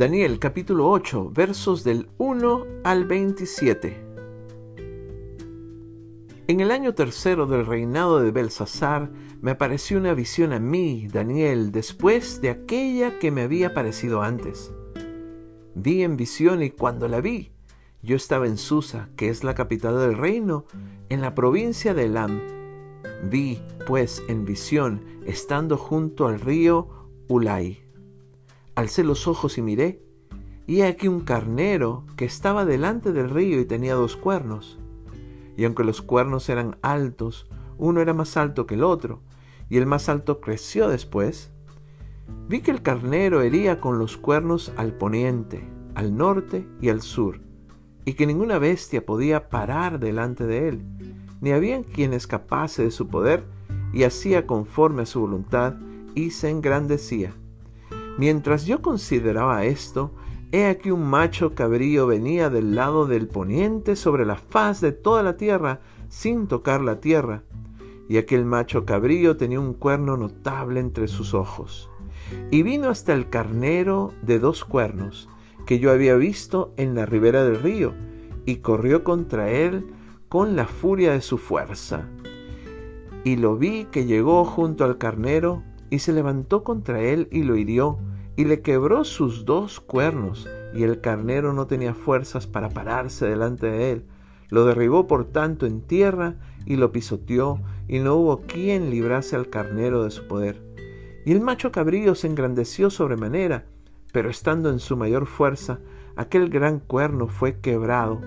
Daniel capítulo 8 versos del 1 al 27. En el año tercero del reinado de Belsasar me apareció una visión a mí, Daniel, después de aquella que me había aparecido antes. Vi en visión y cuando la vi, yo estaba en Susa, que es la capital del reino, en la provincia de Elam. Vi, pues, en visión, estando junto al río Ulai Alcé los ojos y miré, y aquí un carnero que estaba delante del río y tenía dos cuernos. Y aunque los cuernos eran altos, uno era más alto que el otro, y el más alto creció después. Vi que el carnero hería con los cuernos al poniente, al norte y al sur, y que ninguna bestia podía parar delante de él, ni había quien escapase de su poder, y hacía conforme a su voluntad, y se engrandecía. Mientras yo consideraba esto, he aquí un macho cabrío venía del lado del poniente sobre la faz de toda la tierra, sin tocar la tierra. Y aquel macho cabrío tenía un cuerno notable entre sus ojos. Y vino hasta el carnero de dos cuernos, que yo había visto en la ribera del río, y corrió contra él con la furia de su fuerza. Y lo vi que llegó junto al carnero, y se levantó contra él y lo hirió, y le quebró sus dos cuernos, y el carnero no tenía fuerzas para pararse delante de él. Lo derribó por tanto en tierra y lo pisoteó, y no hubo quien librase al carnero de su poder. Y el macho cabrío se engrandeció sobremanera, pero estando en su mayor fuerza, aquel gran cuerno fue quebrado,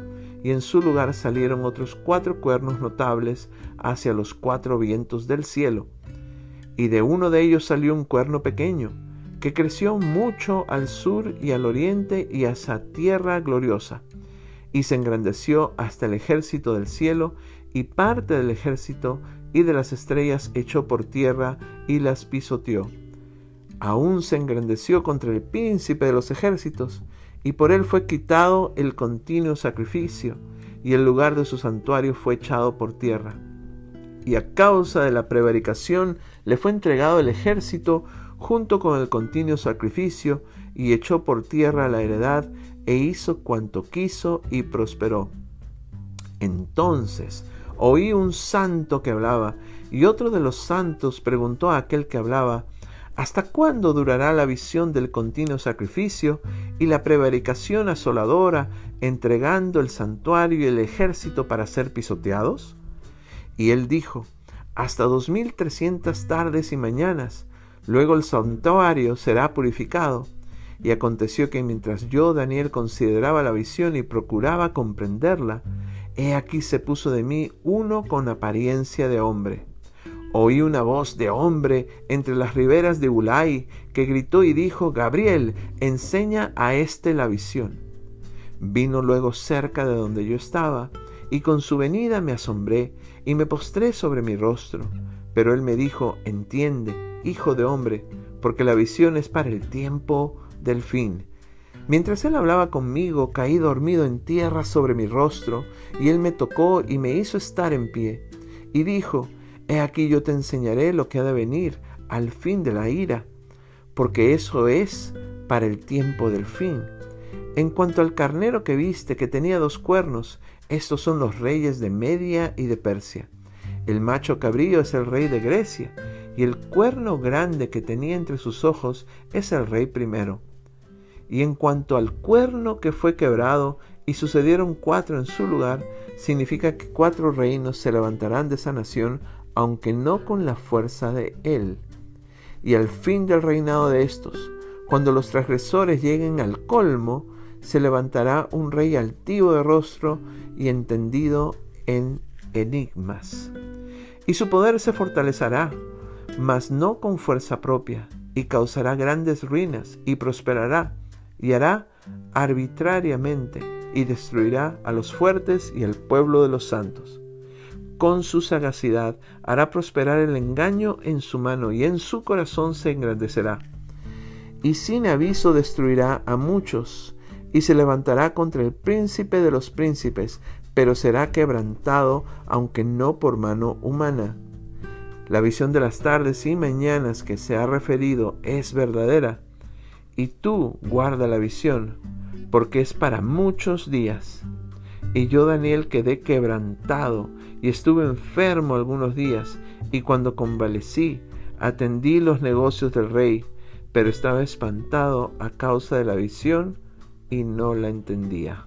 y en su lugar salieron otros cuatro cuernos notables hacia los cuatro vientos del cielo. Y de uno de ellos salió un cuerno pequeño, que creció mucho al sur y al oriente y hacia tierra gloriosa, y se engrandeció hasta el ejército del cielo, y parte del ejército y de las estrellas echó por tierra y las pisoteó. Aún se engrandeció contra el príncipe de los ejércitos, y por él fue quitado el continuo sacrificio, y el lugar de su santuario fue echado por tierra. Y a causa de la prevaricación le fue entregado el ejército junto con el continuo sacrificio, y echó por tierra la heredad, e hizo cuanto quiso y prosperó. Entonces oí un santo que hablaba, y otro de los santos preguntó a aquel que hablaba, ¿Hasta cuándo durará la visión del continuo sacrificio y la prevaricación asoladora, entregando el santuario y el ejército para ser pisoteados? Y él dijo, hasta dos mil trescientas tardes y mañanas, Luego el santuario será purificado. Y aconteció que mientras yo, Daniel, consideraba la visión y procuraba comprenderla, he aquí se puso de mí uno con apariencia de hombre. Oí una voz de hombre entre las riberas de Ulai que gritó y dijo, Gabriel, enseña a éste la visión. Vino luego cerca de donde yo estaba, y con su venida me asombré y me postré sobre mi rostro. Pero él me dijo, entiende, hijo de hombre, porque la visión es para el tiempo del fin. Mientras él hablaba conmigo, caí dormido en tierra sobre mi rostro, y él me tocó y me hizo estar en pie. Y dijo, He aquí yo te enseñaré lo que ha de venir al fin de la ira, porque eso es para el tiempo del fin. En cuanto al carnero que viste, que tenía dos cuernos, estos son los reyes de Media y de Persia. El macho cabrío es el rey de Grecia, y el cuerno grande que tenía entre sus ojos es el rey primero. Y en cuanto al cuerno que fue quebrado y sucedieron cuatro en su lugar, significa que cuatro reinos se levantarán de esa nación, aunque no con la fuerza de él. Y al fin del reinado de estos, cuando los transgresores lleguen al colmo, se levantará un rey altivo de rostro y entendido en enigmas. Y su poder se fortalecerá mas no con fuerza propia, y causará grandes ruinas, y prosperará, y hará arbitrariamente, y destruirá a los fuertes y al pueblo de los santos. Con su sagacidad hará prosperar el engaño en su mano, y en su corazón se engrandecerá. Y sin aviso destruirá a muchos, y se levantará contra el príncipe de los príncipes, pero será quebrantado, aunque no por mano humana. La visión de las tardes y mañanas que se ha referido es verdadera, y tú guarda la visión, porque es para muchos días. Y yo, Daniel, quedé quebrantado y estuve enfermo algunos días, y cuando convalecí, atendí los negocios del rey, pero estaba espantado a causa de la visión y no la entendía.